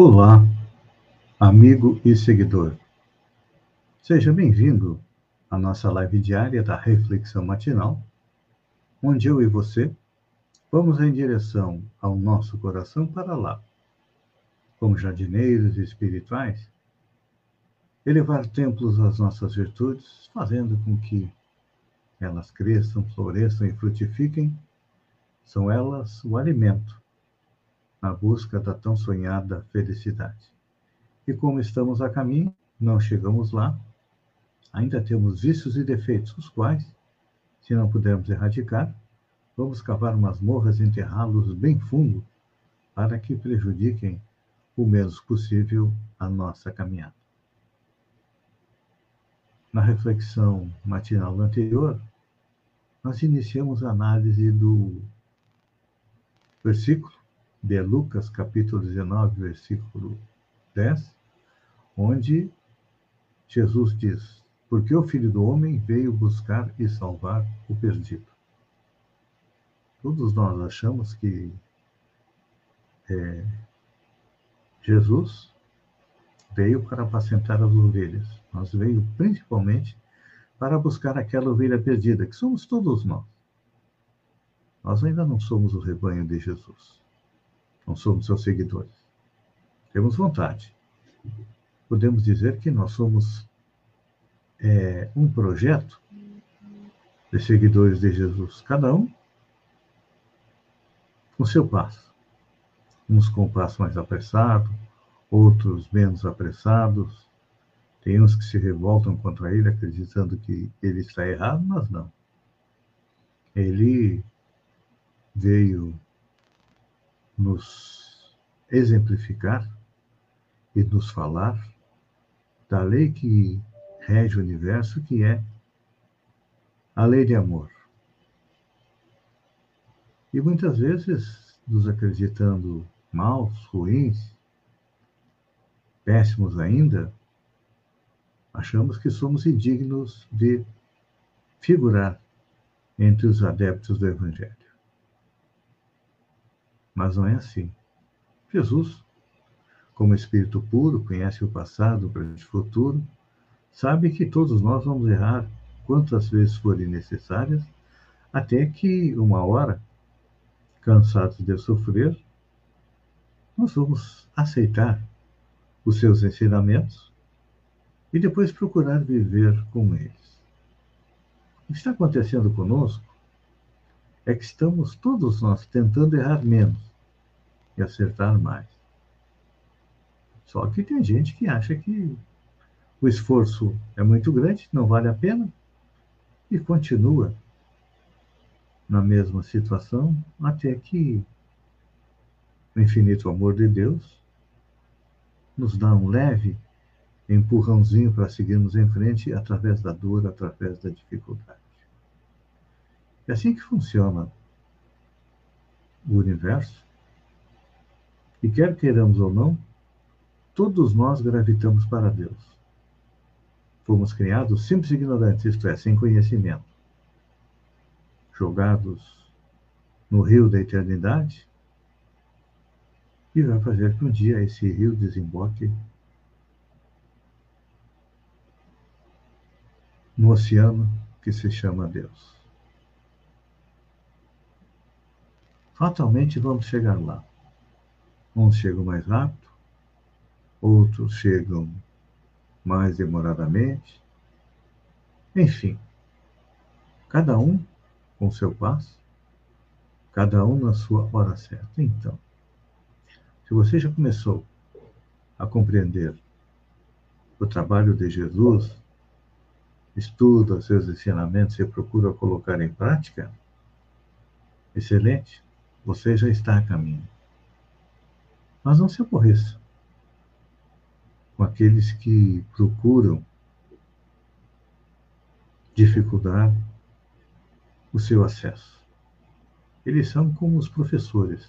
Olá, amigo e seguidor. Seja bem-vindo à nossa live diária da Reflexão Matinal, onde eu e você vamos em direção ao nosso coração para lá, como jardineiros espirituais, elevar templos às nossas virtudes, fazendo com que elas cresçam, floresçam e frutifiquem. São elas o alimento na busca da tão sonhada felicidade. E como estamos a caminho, não chegamos lá, ainda temos vícios e defeitos, os quais, se não pudermos erradicar, vamos cavar masmorras e enterrá-los bem fundo para que prejudiquem o menos possível a nossa caminhada. Na reflexão matinal anterior, nós iniciamos a análise do versículo de Lucas, capítulo 19, versículo 10, onde Jesus diz: Porque o Filho do Homem veio buscar e salvar o perdido. Todos nós achamos que é, Jesus veio para apacentar as ovelhas, mas veio principalmente para buscar aquela ovelha perdida, que somos todos nós. Nós ainda não somos o rebanho de Jesus não somos seus seguidores. Temos vontade. Podemos dizer que nós somos é, um projeto de seguidores de Jesus, cada um com seu passo. Uns com passo mais apressado, outros menos apressados. Tem uns que se revoltam contra ele, acreditando que ele está errado, mas não. Ele veio nos exemplificar e nos falar da lei que rege o universo, que é a lei de amor. E muitas vezes, nos acreditando maus, ruins, péssimos ainda, achamos que somos indignos de figurar entre os adeptos do Evangelho. Mas não é assim. Jesus, como espírito puro, conhece o passado, o presente e o futuro, sabe que todos nós vamos errar quantas vezes forem necessárias, até que uma hora, cansados de sofrer, nós vamos aceitar os seus ensinamentos e depois procurar viver com eles. O que está acontecendo conosco é que estamos todos nós tentando errar menos e acertar mais. Só que tem gente que acha que o esforço é muito grande, não vale a pena, e continua na mesma situação até que o infinito amor de Deus nos dá um leve empurrãozinho para seguirmos em frente através da dor, através da dificuldade. É assim que funciona o universo. E quer queiramos ou não, todos nós gravitamos para Deus. Fomos criados simples ignorantes, isto é, sem conhecimento. Jogados no rio da eternidade, e vai fazer que um dia esse rio desemboque no oceano que se chama Deus. Fatalmente vamos chegar lá. Uns chegam mais rápido, outros chegam mais demoradamente. Enfim, cada um com seu passo, cada um na sua hora certa. Então, se você já começou a compreender o trabalho de Jesus, estuda seus ensinamentos e procura colocar em prática, excelente, você já está a caminho. Mas não se aborreça com aqueles que procuram dificultar o seu acesso. Eles são como os professores,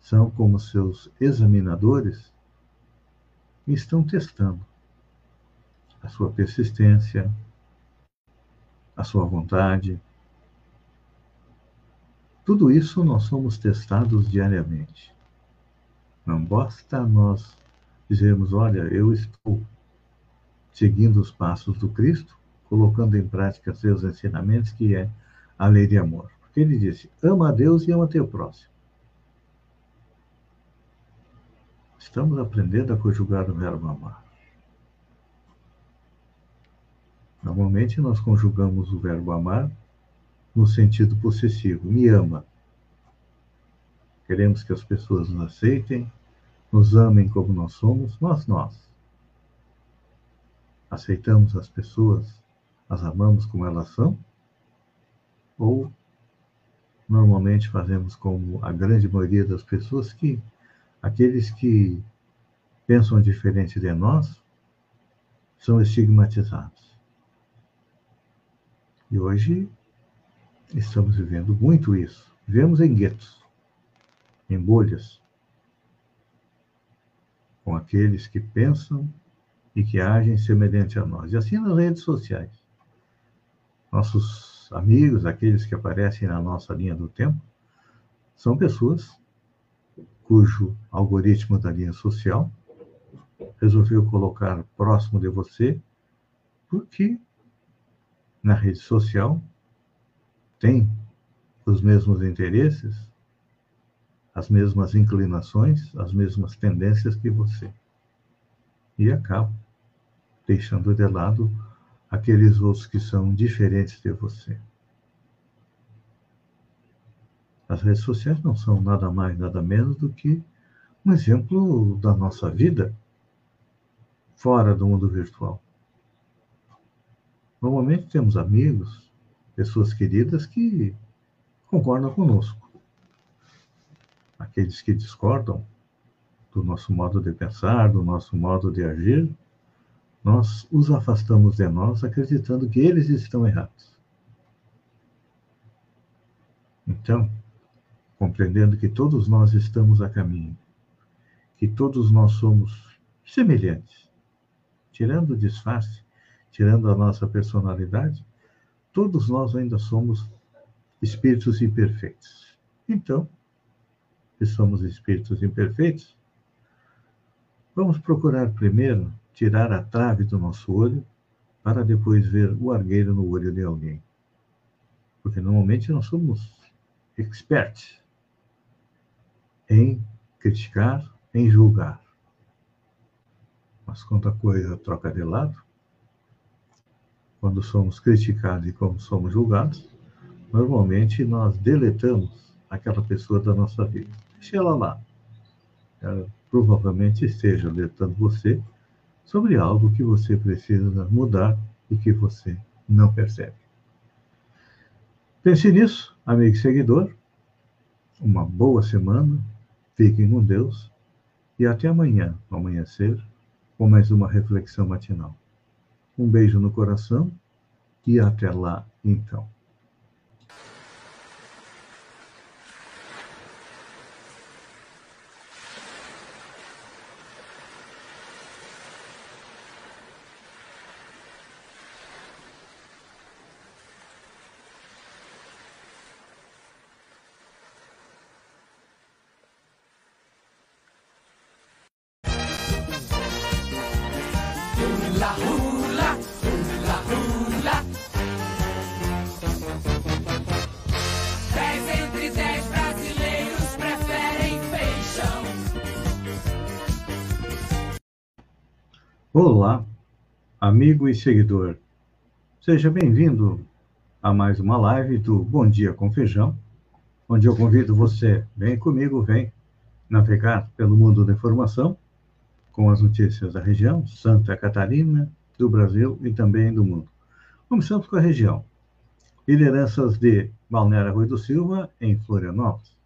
são como seus examinadores e estão testando a sua persistência, a sua vontade. Tudo isso nós somos testados diariamente. Não basta nós dizermos, olha, eu estou seguindo os passos do Cristo, colocando em prática seus ensinamentos, que é a lei de amor. Porque ele disse: ama a Deus e ama teu próximo. Estamos aprendendo a conjugar o verbo amar. Normalmente nós conjugamos o verbo amar no sentido possessivo, me ama. Queremos que as pessoas nos aceitem, nos amem como nós somos, nós, nós. Aceitamos as pessoas, as amamos como elas são? Ou normalmente fazemos como a grande maioria das pessoas que aqueles que pensam diferente de nós são estigmatizados. E hoje estamos vivendo muito isso. Vivemos em guetos, em bolhas, com aqueles que pensam e que agem semelhante a nós. E assim nas redes sociais. Nossos amigos, aqueles que aparecem na nossa linha do tempo, são pessoas cujo algoritmo da linha social resolveu colocar próximo de você, porque na rede social tem os mesmos interesses as mesmas inclinações, as mesmas tendências que você. E acaba deixando de lado aqueles outros que são diferentes de você. As redes sociais não são nada mais, nada menos do que um exemplo da nossa vida fora do mundo virtual. Normalmente temos amigos, pessoas queridas que concordam conosco aqueles que discordam do nosso modo de pensar, do nosso modo de agir, nós os afastamos de nós acreditando que eles estão errados. Então, compreendendo que todos nós estamos a caminho, que todos nós somos semelhantes, tirando o disfarce, tirando a nossa personalidade, todos nós ainda somos espíritos imperfeitos. Então, que somos espíritos imperfeitos, vamos procurar primeiro tirar a trave do nosso olho para depois ver o argueiro no olho de alguém. Porque normalmente nós somos experts em criticar, em julgar. Mas quando a coisa troca de lado, quando somos criticados e como somos julgados, normalmente nós deletamos aquela pessoa da nossa vida. Deixe ela lá. Ela provavelmente esteja alertando você sobre algo que você precisa mudar e que você não percebe. Pense nisso, amigo e seguidor. Uma boa semana. Fiquem com Deus. E até amanhã, amanhecer, com mais uma reflexão matinal. Um beijo no coração e até lá, então. Amigo e seguidor. Seja bem-vindo a mais uma live do Bom Dia com Feijão, onde eu convido você, vem comigo, vem navegar pelo mundo da informação com as notícias da região, Santa Catarina, do Brasil e também do mundo. Começamos com a região. Lideranças de Balneário Rui do Silva, em Florianópolis.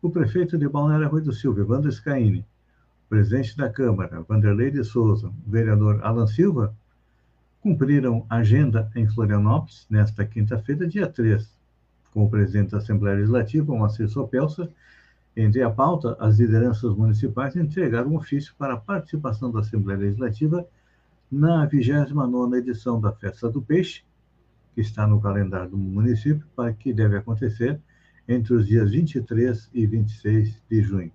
O prefeito de Balneário Rui do Silva, Evandro Scaini, presidente da Câmara, Vanderlei de Souza, o vereador Alan Silva, cumpriram agenda em Florianópolis nesta quinta-feira, dia 3, com o presidente da Assembleia Legislativa, Moacir Sopelsa, entre a pauta, as lideranças municipais entregaram um ofício para a participação da Assembleia Legislativa na 29ª edição da Festa do Peixe, que está no calendário do município, para que deve acontecer entre os dias 23 e 26 de junho.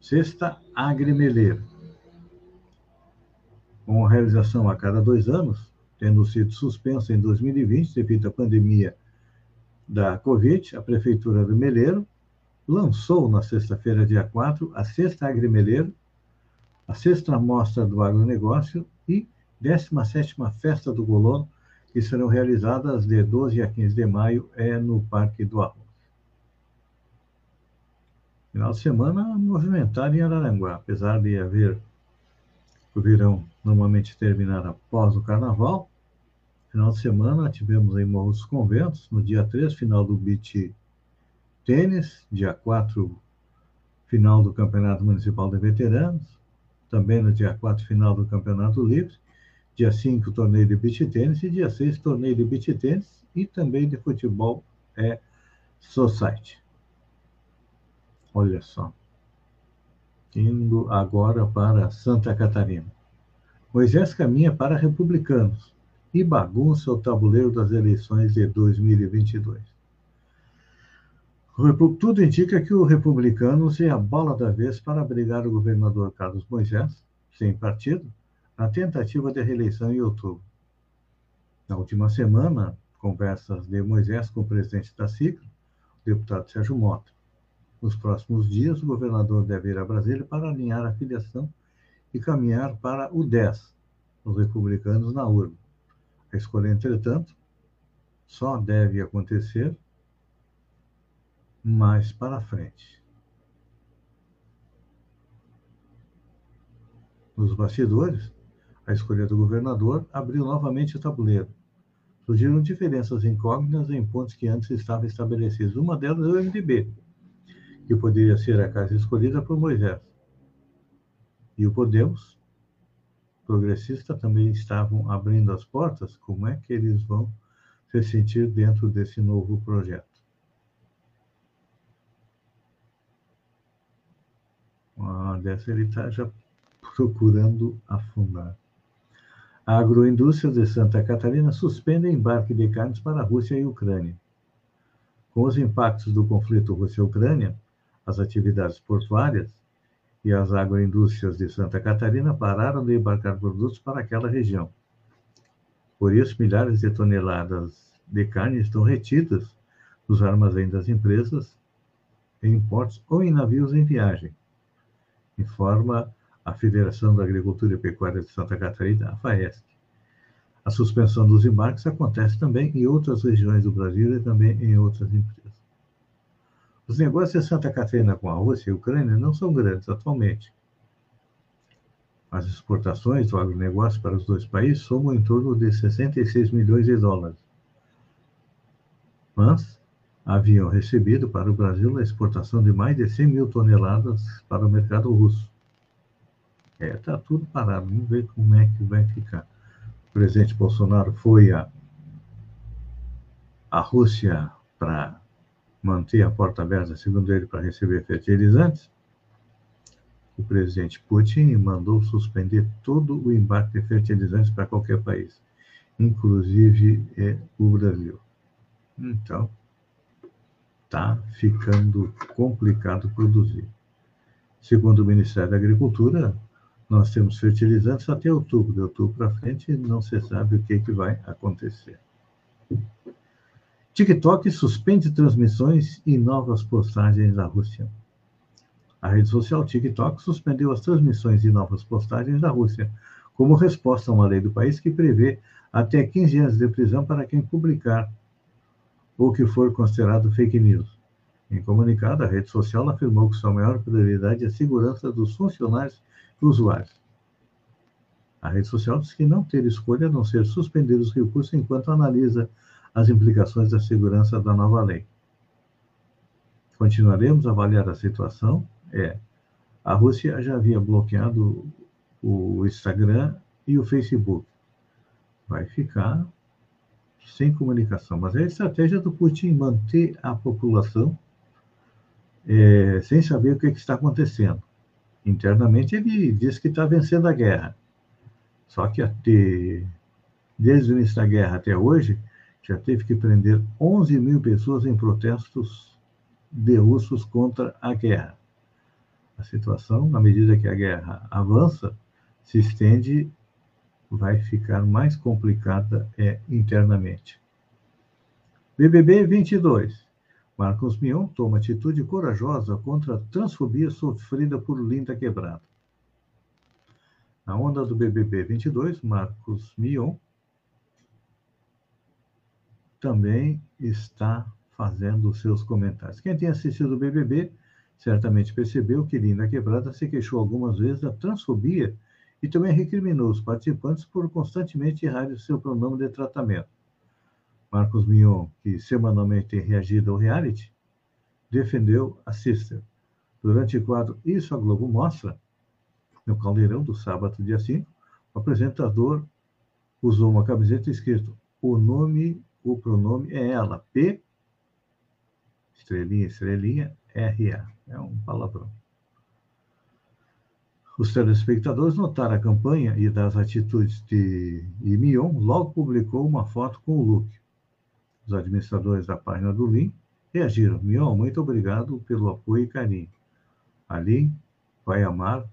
Sexta Agrimeleira. Com realização a cada dois anos, tendo sido suspensa em 2020 devido à pandemia da Covid, a Prefeitura do Meleiro lançou na sexta-feira, dia 4, a Sexta Agrimeleiro, a Sexta Mostra do Agronegócio e 17ª Festa do Colono, que serão realizadas de 12 a 15 de maio é no Parque do Arroz. Final de semana movimentado em Araranguá, apesar de haver o verão normalmente terminar após o carnaval. Final de semana tivemos em Morros Conventos, no dia 3, final do beach tênis, dia 4, final do Campeonato Municipal de Veteranos, também no dia 4, final do Campeonato Livre, dia 5, torneio de beach tênis e dia 6, torneio de beach tênis e também de futebol é society. Olha só. Indo agora para Santa Catarina. Moisés caminha para republicanos e bagunça o tabuleiro das eleições de 2022. Tudo indica que o republicanos é a bola da vez para brigar o governador Carlos Moisés, sem partido, na tentativa de reeleição em outubro. Na última semana, conversas de Moisés com o presidente da CICRA, o deputado Sérgio Mota. Nos próximos dias, o governador deve ir a Brasília para alinhar a filiação e caminhar para o 10, os republicanos na urna. A escolha, entretanto, só deve acontecer mais para frente. Nos bastidores, a escolha do governador abriu novamente o tabuleiro. Surgiram diferenças incógnitas em pontos que antes estavam estabelecidos. Uma delas é o MDB, que poderia ser a casa escolhida por Moisés. E o Podemos, progressista, também estavam abrindo as portas. Como é que eles vão se sentir dentro desse novo projeto? Ah, dessa ele está já procurando afundar. A agroindústria de Santa Catarina suspende embarque de carnes para a Rússia e Ucrânia. Com os impactos do conflito Rússia-Ucrânia, as atividades portuárias e as agroindústrias de Santa Catarina pararam de embarcar produtos para aquela região. Por isso, milhares de toneladas de carne estão retidas nos armazéns das empresas em portos ou em navios em viagem, informa a Federação da Agricultura e Pecuária de Santa Catarina, a FAESC. A suspensão dos embarques acontece também em outras regiões do Brasil e também em outras empresas. Os negócios de Santa Catarina com a Rússia e a Ucrânia não são grandes atualmente. As exportações do agronegócio para os dois países somam em torno de 66 milhões de dólares. Mas haviam recebido para o Brasil a exportação de mais de 100 mil toneladas para o mercado russo. É, está tudo parado, vamos ver como é que vai ficar. O presidente Bolsonaro foi a, a Rússia para manter a porta aberta, segundo ele, para receber fertilizantes, o presidente Putin mandou suspender todo o embarque de fertilizantes para qualquer país, inclusive é, o Brasil. Então, está ficando complicado produzir. Segundo o Ministério da Agricultura, nós temos fertilizantes até outubro. De outubro para frente, não se sabe o que, que vai acontecer. TikTok suspende transmissões e novas postagens da Rússia. A rede social TikTok suspendeu as transmissões e novas postagens da Rússia, como resposta a uma lei do país que prevê até 15 anos de prisão para quem publicar o que for considerado fake news. Em comunicado, a rede social afirmou que sua maior prioridade é a segurança dos funcionários e usuários. A rede social diz que não ter escolha a não ser suspender os recursos enquanto analisa as implicações da segurança da nova lei. Continuaremos a avaliar a situação? É. A Rússia já havia bloqueado o Instagram e o Facebook. Vai ficar sem comunicação. Mas é a estratégia do Putin manter a população é, sem saber o que, que, está acontecendo. Internamente, ele diz que está vencendo a guerra. Só que até, desde o início da guerra até hoje, já teve que prender 11 mil pessoas em protestos de russos contra a guerra. A situação, na medida que a guerra avança, se estende, vai ficar mais complicada é, internamente. BBB 22. Marcos Mion toma atitude corajosa contra a transfobia sofrida por Linda Quebrada. Na onda do BBB 22, Marcos Mion também está fazendo seus comentários. Quem tem assistido o BBB certamente percebeu que Linda Quebrada se queixou algumas vezes da transfobia e também recriminou os participantes por constantemente errar o seu pronome de tratamento. Marcos Mion, que semanalmente tem reagido ao reality, defendeu a Sister. Durante o quadro Isso a Globo Mostra, no Caldeirão do sábado, dia 5, o apresentador usou uma camiseta escrito o nome, o pronome é ela, P, estrelinha, estrelinha, R-A. É um palavrão. Os telespectadores notaram a campanha e das atitudes de Mion, logo publicou uma foto com o look. Os administradores da página do Lin reagiram. Mion, muito obrigado pelo apoio e carinho. Ali vai amar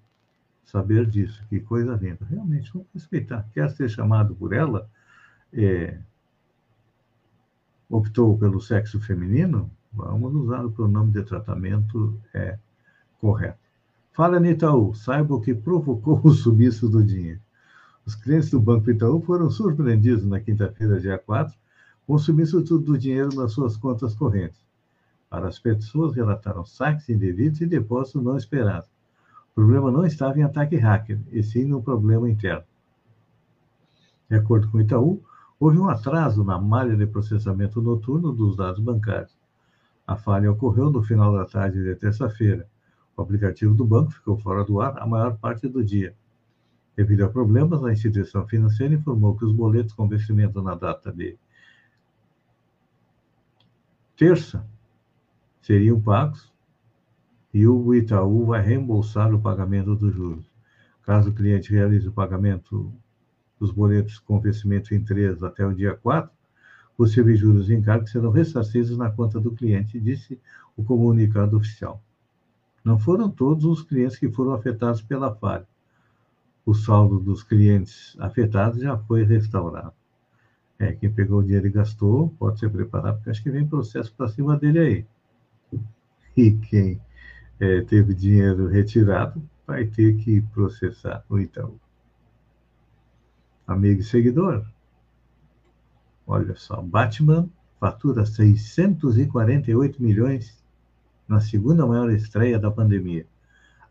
saber disso. Que coisa linda. Realmente, vamos respeitar. Quer ser chamado por ela? É, optou pelo sexo feminino? Vamos usar o pronome de tratamento é, correto. Fala, Itaú, saiba o que provocou o sumiço do dinheiro. Os clientes do Banco Itaú foram surpreendidos na quinta-feira, dia 4, com o sumiço do dinheiro nas suas contas correntes. Para as pessoas, relataram saques indevidos e depósitos não esperados. O problema não estava em ataque hacker, e sim no problema interno. De acordo com o Itaú, houve um atraso na malha de processamento noturno dos dados bancários. A falha ocorreu no final da tarde de terça-feira. O aplicativo do banco ficou fora do ar a maior parte do dia. Devido a problemas, a instituição financeira informou que os boletos com vencimento na data de terça seriam pagos e o Itaú vai reembolsar o pagamento dos juros. Caso o cliente realize o pagamento dos boletos com vencimento em 3 até o dia 4, possíveis juros e encargos serão ressarcidos na conta do cliente, disse o comunicado oficial. Não foram todos os clientes que foram afetados pela falha. O saldo dos clientes afetados já foi restaurado. É, quem pegou o dinheiro e gastou, pode se preparar, porque acho que vem processo para cima dele aí. E quem é, teve dinheiro retirado vai ter que processar o Itaú. Amigo e seguidor, olha só, Batman fatura 648 milhões na segunda maior estreia da pandemia.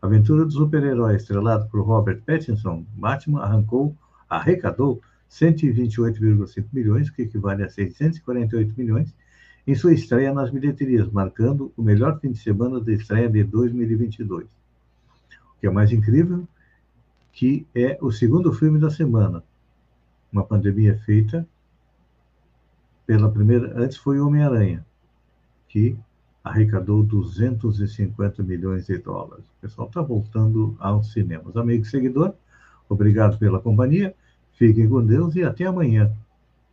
Aventura do super-herói estrelado por Robert Pattinson, Batman arrancou, arrecadou 128,5 milhões, que equivale a 648 milhões, em sua estreia nas bilheterias, marcando o melhor fim de semana de estreia de 2022. O que é mais incrível, que é o segundo filme da semana. Uma pandemia feita pela primeira, antes foi Homem-Aranha, que arrecadou 250 milhões de dólares. O pessoal está voltando aos cinemas. Amigo seguidor, obrigado pela companhia. Fiquem com Deus e até amanhã,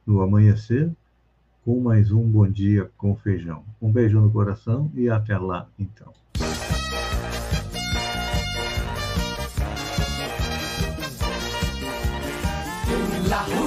no amanhecer, com mais um Bom Dia com Feijão. Um beijo no coração e até lá, então.